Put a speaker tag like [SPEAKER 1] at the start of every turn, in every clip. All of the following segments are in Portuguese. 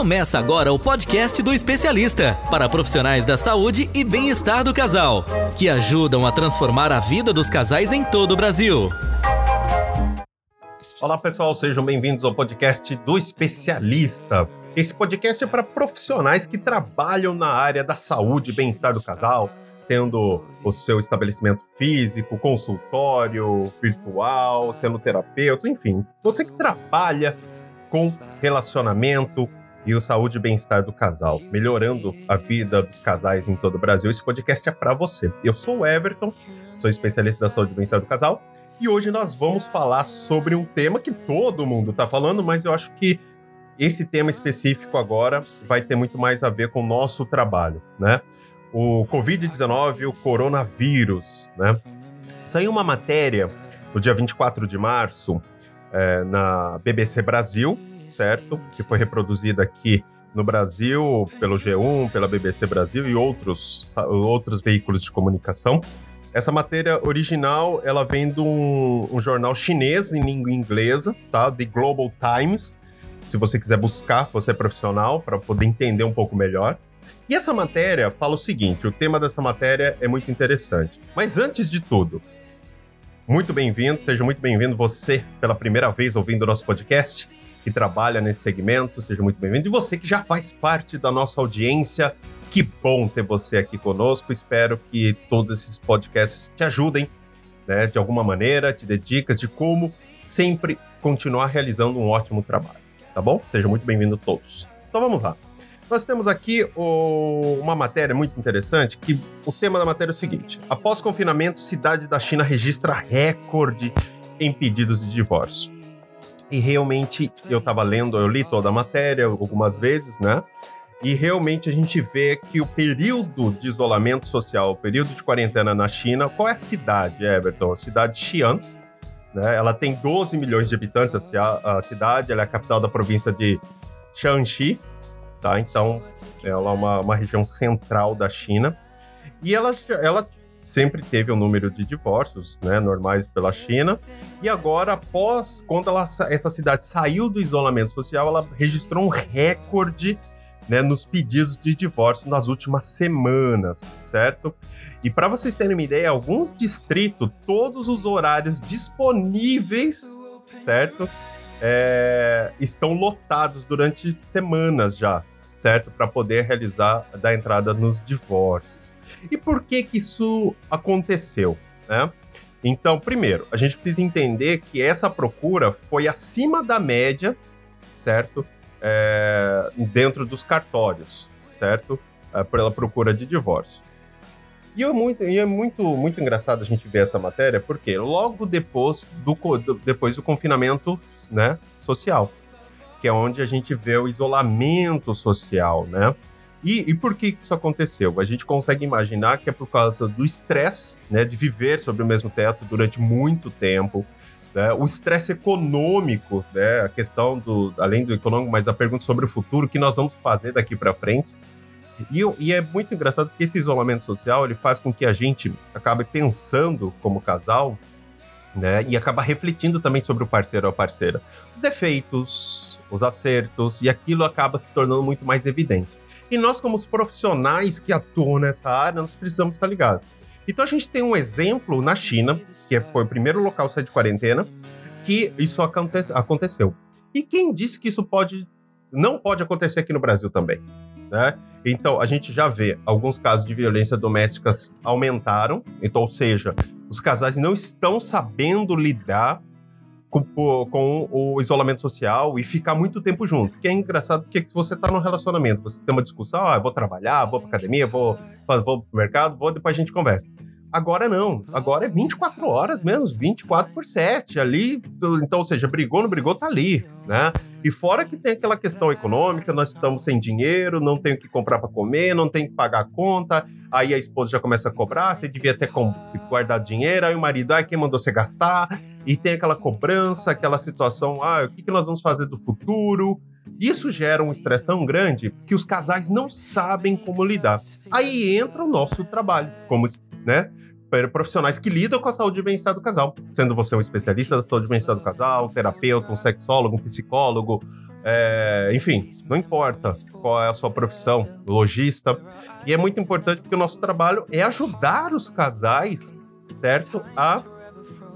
[SPEAKER 1] Começa agora o podcast do especialista para profissionais da saúde e bem-estar do casal, que ajudam a transformar a vida dos casais em todo o Brasil.
[SPEAKER 2] Olá, pessoal, sejam bem-vindos ao podcast do especialista. Esse podcast é para profissionais que trabalham na área da saúde e bem-estar do casal, tendo o seu estabelecimento físico, consultório, virtual, sendo terapeuta, enfim, você que trabalha com relacionamento e o saúde e bem-estar do casal, melhorando a vida dos casais em todo o Brasil. Esse podcast é para você. Eu sou o Everton, sou especialista da saúde e bem-estar do casal, e hoje nós vamos falar sobre um tema que todo mundo está falando, mas eu acho que esse tema específico agora vai ter muito mais a ver com o nosso trabalho, né? o Covid-19, o coronavírus, né? Saiu uma matéria no dia 24 de março é, na BBC Brasil, certo? Que foi reproduzida aqui no Brasil pelo G1, pela BBC Brasil e outros, outros veículos de comunicação. Essa matéria original, ela vem de um, um jornal chinês em língua inglesa, tá? The Global Times. Se você quiser buscar, você é profissional, para poder entender um pouco melhor. E essa matéria fala o seguinte: o tema dessa matéria é muito interessante. Mas antes de tudo, muito bem-vindo, seja muito bem-vindo você pela primeira vez ouvindo o nosso podcast, que trabalha nesse segmento, seja muito bem-vindo. E você que já faz parte da nossa audiência, que bom ter você aqui conosco. Espero que todos esses podcasts te ajudem, né, de alguma maneira, te dê dicas de como sempre continuar realizando um ótimo trabalho, tá bom? Sejam muito bem-vindos todos. Então vamos lá. Nós temos aqui o, uma matéria muito interessante, que o tema da matéria é o seguinte: após confinamento, cidade da China registra recorde em pedidos de divórcio. E realmente, eu estava lendo, eu li toda a matéria algumas vezes, né? E realmente a gente vê que o período de isolamento social, o período de quarentena na China, qual é a cidade, Everton? A cidade de Xi'an, né? Ela tem 12 milhões de habitantes, a, cidade, ela é a capital da província de Shanxi, tá? Então, ela é uma, uma região central da China. E ela, ela sempre teve um número de divórcios, né, normais pela China. E agora, após, quando ela, essa cidade saiu do isolamento social, ela registrou um recorde né, nos pedidos de divórcio nas últimas semanas, certo? E para vocês terem uma ideia, alguns distritos, todos os horários disponíveis, certo? É, estão lotados durante semanas já certo? Para poder realizar da entrada nos divórcios. E por que que isso aconteceu, né? Então, primeiro, a gente precisa entender que essa procura foi acima da média, certo? É, dentro dos cartórios, certo? É, pela procura de divórcio. E é, muito, e é muito, muito engraçado a gente ver essa matéria, porque logo depois do, depois do confinamento né, social que é onde a gente vê o isolamento social, né? E, e, por que isso aconteceu? A gente consegue imaginar que é por causa do estresse, né, de viver sob o mesmo teto durante muito tempo, né, o estresse econômico, né, a questão do, além do econômico, mas a pergunta sobre o futuro, o que nós vamos fazer daqui para frente. E, e, é muito engraçado que esse isolamento social ele faz com que a gente acabe pensando como casal né? E acaba refletindo também sobre o parceiro ou a parceira. Os defeitos, os acertos, e aquilo acaba se tornando muito mais evidente. E nós, como os profissionais que atuam nessa área, nós precisamos estar ligados. Então a gente tem um exemplo na China, que foi o primeiro local a sair de quarentena, que isso aconte aconteceu. E quem disse que isso pode não pode acontecer aqui no Brasil também? Né? Então, a gente já vê alguns casos de violência doméstica aumentaram, então, ou seja, os casais não estão sabendo lidar com, com, o isolamento social e ficar muito tempo junto. Que é engraçado porque se você está num relacionamento, você tem uma discussão, ah, vou trabalhar, vou para academia, vou, vou pro mercado, vou, depois a gente conversa. Agora não. Agora é 24 horas mesmo, 24 por 7 ali. Então, ou seja, brigou, não brigou, tá ali, né? E fora que tem aquela questão econômica, nós estamos sem dinheiro, não tenho o que comprar para comer, não tem que pagar a conta. Aí a esposa já começa a cobrar, você devia ter se guardar dinheiro, aí o marido, ah, quem mandou você gastar? E tem aquela cobrança, aquela situação, ah, o que, nós vamos fazer do futuro? Isso gera um estresse tão grande que os casais não sabem como lidar. Aí entra o nosso trabalho, como né? Profissionais que lidam com a saúde e bem-estar do casal. Sendo você um especialista da saúde e bem-estar do casal, um terapeuta, um sexólogo, um psicólogo, é, enfim, não importa qual é a sua profissão, lojista. E é muito importante porque o nosso trabalho é ajudar os casais, certo? A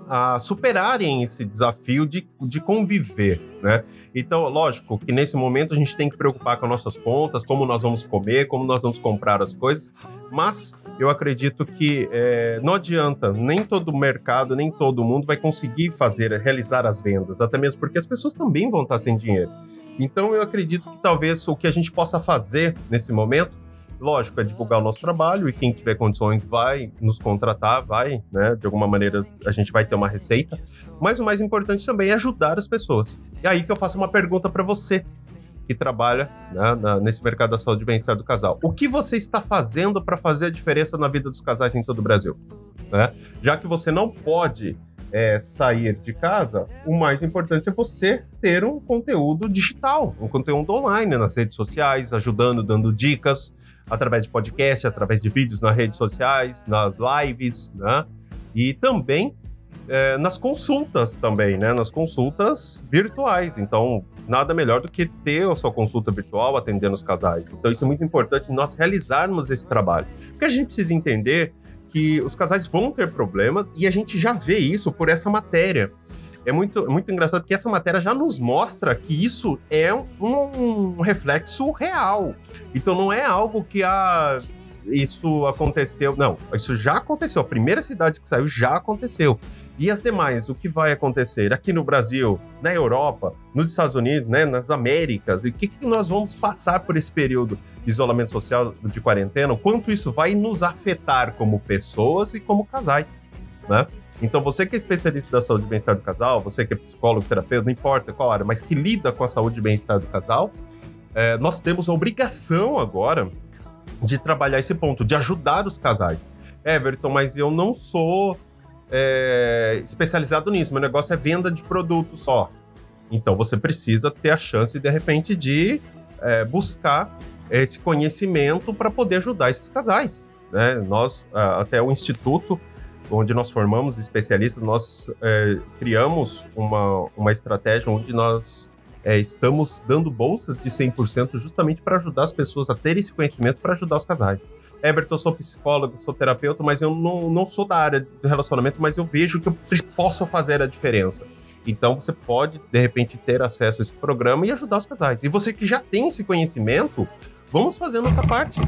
[SPEAKER 2] a superarem esse desafio de, de conviver, né? Então, lógico que nesse momento a gente tem que preocupar com nossas contas, como nós vamos comer, como nós vamos comprar as coisas, mas eu acredito que é, não adianta, nem todo mercado, nem todo mundo vai conseguir fazer, realizar as vendas, até mesmo porque as pessoas também vão estar sem dinheiro. Então, eu acredito que talvez o que a gente possa fazer nesse momento lógico, é divulgar o nosso trabalho e quem tiver condições vai nos contratar, vai, né? De alguma maneira a gente vai ter uma receita. Mas o mais importante também é ajudar as pessoas. E aí que eu faço uma pergunta para você que trabalha né, na, nesse mercado da saúde e bem-estar do casal. O que você está fazendo para fazer a diferença na vida dos casais em todo o Brasil? Né? Já que você não pode é, sair de casa, o mais importante é você ter um conteúdo digital, um conteúdo online nas redes sociais, ajudando, dando dicas, através de podcast, através de vídeos nas redes sociais, nas lives, né? E também é, nas consultas também, né? Nas consultas virtuais. Então, nada melhor do que ter a sua consulta virtual atendendo os casais. Então, isso é muito importante nós realizarmos esse trabalho. Porque a gente precisa entender que os casais vão ter problemas e a gente já vê isso por essa matéria é muito, muito engraçado porque essa matéria já nos mostra que isso é um, um reflexo real. Então não é algo que a ah, isso aconteceu. Não, isso já aconteceu. A primeira cidade que saiu já aconteceu. E as demais, o que vai acontecer aqui no Brasil, na Europa, nos Estados Unidos, né, nas Américas? E o que, que nós vamos passar por esse período de isolamento social, de quarentena? Quanto isso vai nos afetar como pessoas e como casais, né? Então, você que é especialista da saúde e bem-estar do casal, você que é psicólogo, terapeuta, não importa qual área, mas que lida com a saúde e bem-estar do casal, é, nós temos a obrigação agora de trabalhar esse ponto, de ajudar os casais. Everton, mas eu não sou é, especializado nisso, meu negócio é venda de produtos só. Então, você precisa ter a chance, de repente, de é, buscar esse conhecimento para poder ajudar esses casais. Né? Nós, até o Instituto onde nós formamos especialistas, nós é, criamos uma, uma estratégia onde nós é, estamos dando bolsas de 100% justamente para ajudar as pessoas a terem esse conhecimento para ajudar os casais. Everton, eu sou psicólogo, sou terapeuta, mas eu não, não sou da área do relacionamento, mas eu vejo que eu posso fazer a diferença. Então você pode, de repente, ter acesso a esse programa e ajudar os casais. E você que já tem esse conhecimento, vamos fazer a nossa parte.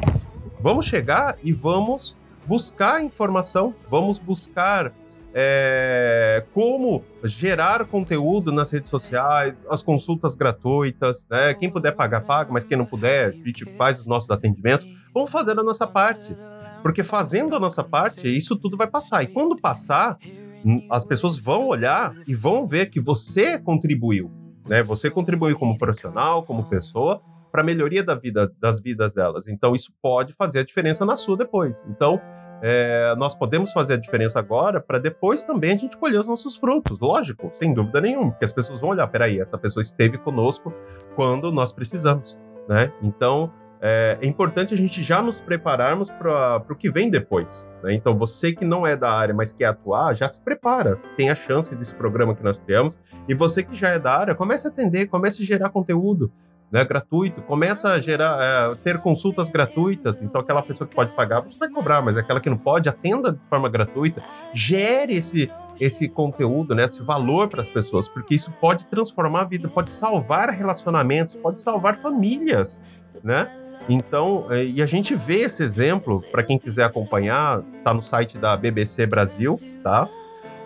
[SPEAKER 2] Vamos chegar e vamos buscar informação, vamos buscar é, como gerar conteúdo nas redes sociais, as consultas gratuitas, né? Quem puder pagar, paga, mas quem não puder, a gente faz os nossos atendimentos. Vamos fazer a nossa parte. Porque fazendo a nossa parte, isso tudo vai passar. E quando passar, hum, as pessoas vão olhar e vão ver que você contribuiu. Né? Você contribuiu como profissional, como pessoa, para melhoria da vida, das vidas delas. Então, isso pode fazer a diferença na sua depois. Então, é, nós podemos fazer a diferença agora para depois também a gente colher os nossos frutos, lógico, sem dúvida nenhuma, porque as pessoas vão olhar, peraí, essa pessoa esteve conosco quando nós precisamos, né? Então, é, é importante a gente já nos prepararmos para o que vem depois. Né? Então, você que não é da área, mas quer atuar, já se prepara. Tem a chance desse programa que nós criamos. E você que já é da área, comece a atender, comece a gerar conteúdo né, gratuito, começa a gerar, é, ter consultas gratuitas. Então, aquela pessoa que pode pagar, você vai cobrar, mas aquela que não pode, atenda de forma gratuita. Gere esse, esse conteúdo, né, esse valor para as pessoas, porque isso pode transformar a vida, pode salvar relacionamentos, pode salvar famílias, né? Então, é, e a gente vê esse exemplo, para quem quiser acompanhar, tá no site da BBC Brasil, tá?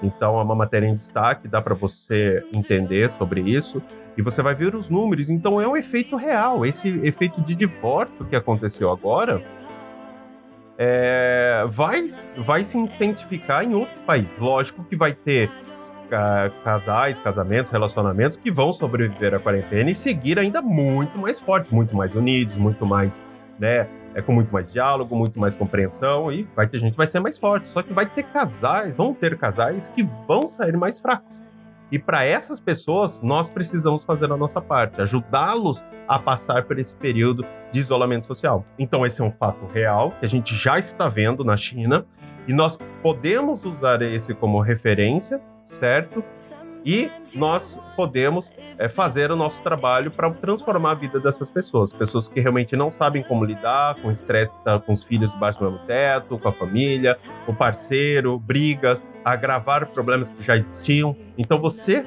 [SPEAKER 2] Então, é uma matéria em destaque, dá para você entender sobre isso. E você vai ver os números. Então, é um efeito real. Esse efeito de divórcio que aconteceu agora é, vai, vai se identificar em outros países. Lógico que vai ter casais, casamentos, relacionamentos que vão sobreviver à quarentena e seguir ainda muito mais fortes, muito mais unidos, muito mais, né, é com muito mais diálogo, muito mais compreensão e vai ter gente que vai ser mais forte. Só que vai ter casais, vão ter casais que vão sair mais fracos. E para essas pessoas, nós precisamos fazer a nossa parte, ajudá-los a passar por esse período de isolamento social. Então, esse é um fato real que a gente já está vendo na China e nós podemos usar esse como referência, certo? E nós podemos é, fazer o nosso trabalho para transformar a vida dessas pessoas. Pessoas que realmente não sabem como lidar com o estresse, com os filhos debaixo do mesmo teto, com a família, o parceiro, brigas, agravar problemas que já existiam. Então você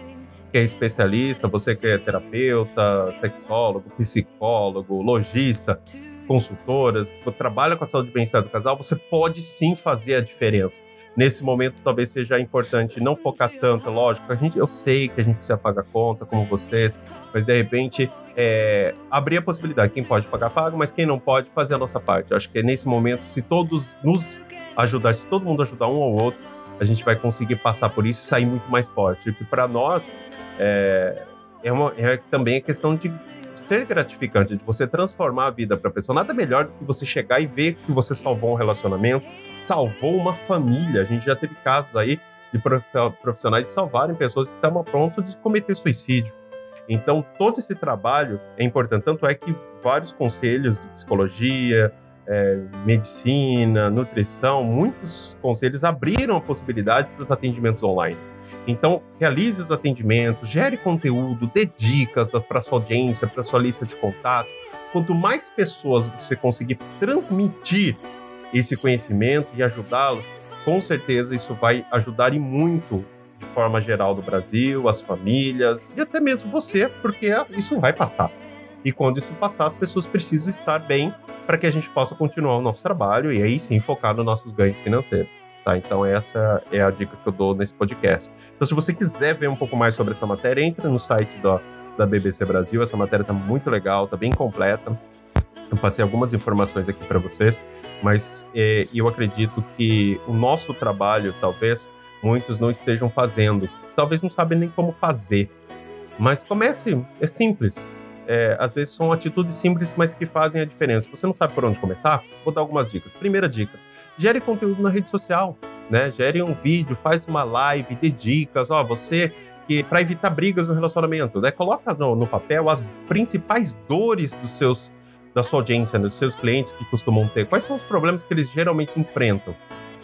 [SPEAKER 2] que é especialista, você que é terapeuta, sexólogo, psicólogo, lojista, consultoras, trabalha com a saúde e bem-estar do casal, você pode sim fazer a diferença nesse momento talvez seja importante não focar tanto, lógico, a gente, eu sei que a gente precisa pagar conta, como vocês, mas de repente é, abrir a possibilidade, quem pode pagar, paga, mas quem não pode, fazer a nossa parte. Eu acho que é nesse momento, se todos nos ajudar, se todo mundo ajudar um ao outro, a gente vai conseguir passar por isso e sair muito mais forte. E para nós, é, é, uma, é também a questão de ser gratificante, de você transformar a vida para a pessoa. Nada melhor do que você chegar e ver que você salvou um relacionamento, salvou uma família. A gente já teve casos aí de profissionais de salvarem pessoas que estavam pronto de cometer suicídio. Então, todo esse trabalho é importante. Tanto é que vários conselhos de psicologia, é, medicina, nutrição, muitos conselhos abriram a possibilidade para os atendimentos online. Então, realize os atendimentos, gere conteúdo, dê dicas para sua audiência, para sua lista de contatos. Quanto mais pessoas você conseguir transmitir esse conhecimento e ajudá-lo, com certeza isso vai ajudar e muito de forma geral do Brasil, as famílias e até mesmo você, porque isso vai passar. E quando isso passar, as pessoas precisam estar bem para que a gente possa continuar o nosso trabalho e aí sim focar nos nossos ganhos financeiros. Tá, então essa é a dica que eu dou nesse podcast. Então se você quiser ver um pouco mais sobre essa matéria, entre no site da, da BBC Brasil. Essa matéria está muito legal, está bem completa. Eu passei algumas informações aqui para vocês, mas é, eu acredito que o nosso trabalho, talvez muitos não estejam fazendo, talvez não sabem nem como fazer. Mas comece, é simples. É, às vezes são atitudes simples, mas que fazem a diferença. Você não sabe por onde começar, vou dar algumas dicas. Primeira dica: gere conteúdo na rede social, né? Gere um vídeo, faz uma live, dê dicas, ó, você que para evitar brigas no relacionamento, né? Coloca no, no, papel as principais dores dos seus da sua audiência, né? dos seus clientes que costumam ter. Quais são os problemas que eles geralmente enfrentam?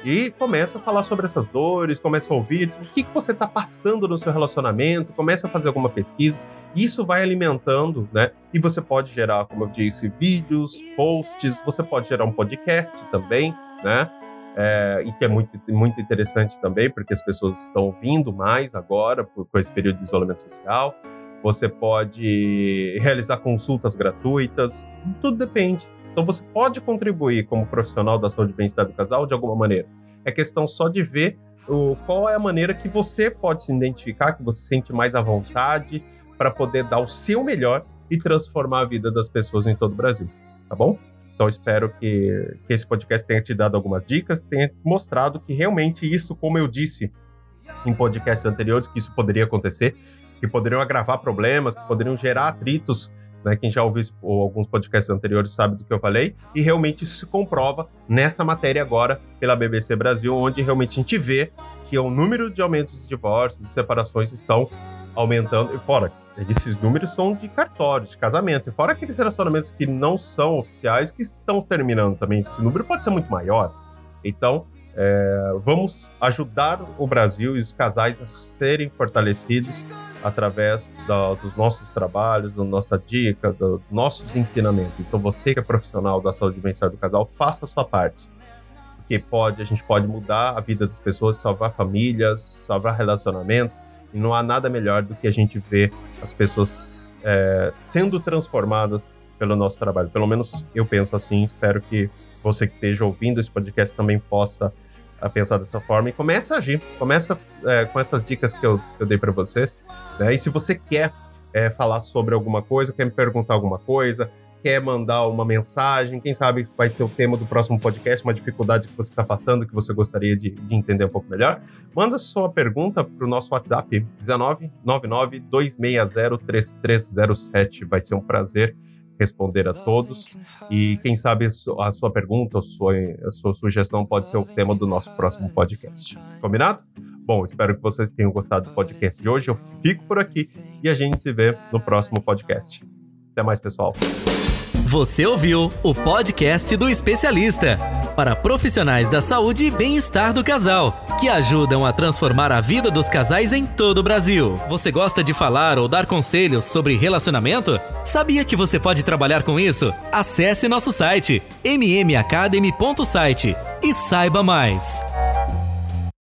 [SPEAKER 2] E começa a falar sobre essas dores, começa a ouvir o que, que você está passando no seu relacionamento, começa a fazer alguma pesquisa. Isso vai alimentando, né? E você pode gerar, como eu disse, vídeos, posts, você pode gerar um podcast também, né? É, e que é muito, muito interessante também, porque as pessoas estão ouvindo mais agora, por, com esse período de isolamento social. Você pode realizar consultas gratuitas, tudo depende. Então você pode contribuir como profissional da saúde e bem-estar do casal de alguma maneira. É questão só de ver o, qual é a maneira que você pode se identificar, que você sente mais à vontade para poder dar o seu melhor e transformar a vida das pessoas em todo o Brasil. Tá bom? Então espero que, que esse podcast tenha te dado algumas dicas, tenha mostrado que realmente isso, como eu disse em podcasts anteriores, que isso poderia acontecer, que poderiam agravar problemas, que poderiam gerar atritos né? Quem já ouviu alguns podcasts anteriores sabe do que eu falei. E realmente isso se comprova nessa matéria agora pela BBC Brasil, onde realmente a gente vê que o número de aumentos de divórcios, de separações estão aumentando. E fora, esses números são de cartório, de casamento. E fora aqueles relacionamentos que não são oficiais, que estão terminando também. Esse número pode ser muito maior. Então, é, vamos ajudar o Brasil e os casais a serem fortalecidos através dos nossos trabalhos, da nossa dica, dos nossos ensinamentos. Então, você que é profissional da saúde bem-estar do casal, faça a sua parte. Porque pode, a gente pode mudar a vida das pessoas, salvar famílias, salvar relacionamentos. E não há nada melhor do que a gente ver as pessoas é, sendo transformadas pelo nosso trabalho. Pelo menos eu penso assim. Espero que você que esteja ouvindo esse podcast também possa a pensar dessa forma e começa a agir. Começa é, com essas dicas que eu, eu dei para vocês. Né? E se você quer é, falar sobre alguma coisa, quer me perguntar alguma coisa, quer mandar uma mensagem, quem sabe vai ser o tema do próximo podcast, uma dificuldade que você está passando, que você gostaria de, de, entender um pouco melhor, manda sua pergunta para o nosso WhatsApp, 19 99 260 3307. Vai ser um prazer responder a todos. E quem sabe a sua pergunta, a sua, a sua sugestão pode ser o tema do nosso próximo podcast. Combinado? Bom, espero que vocês tenham gostado do podcast de hoje. Eu fico por aqui e a gente se vê no próximo podcast. Até mais, pessoal.
[SPEAKER 1] Você ouviu o podcast do especialista. Para profissionais da saúde e bem-estar do casal, que ajudam a transformar a vida dos casais em todo o Brasil. Você gosta de falar ou dar conselhos sobre relacionamento? Sabia que você pode trabalhar com isso? Acesse nosso site mmacademy.site e saiba mais.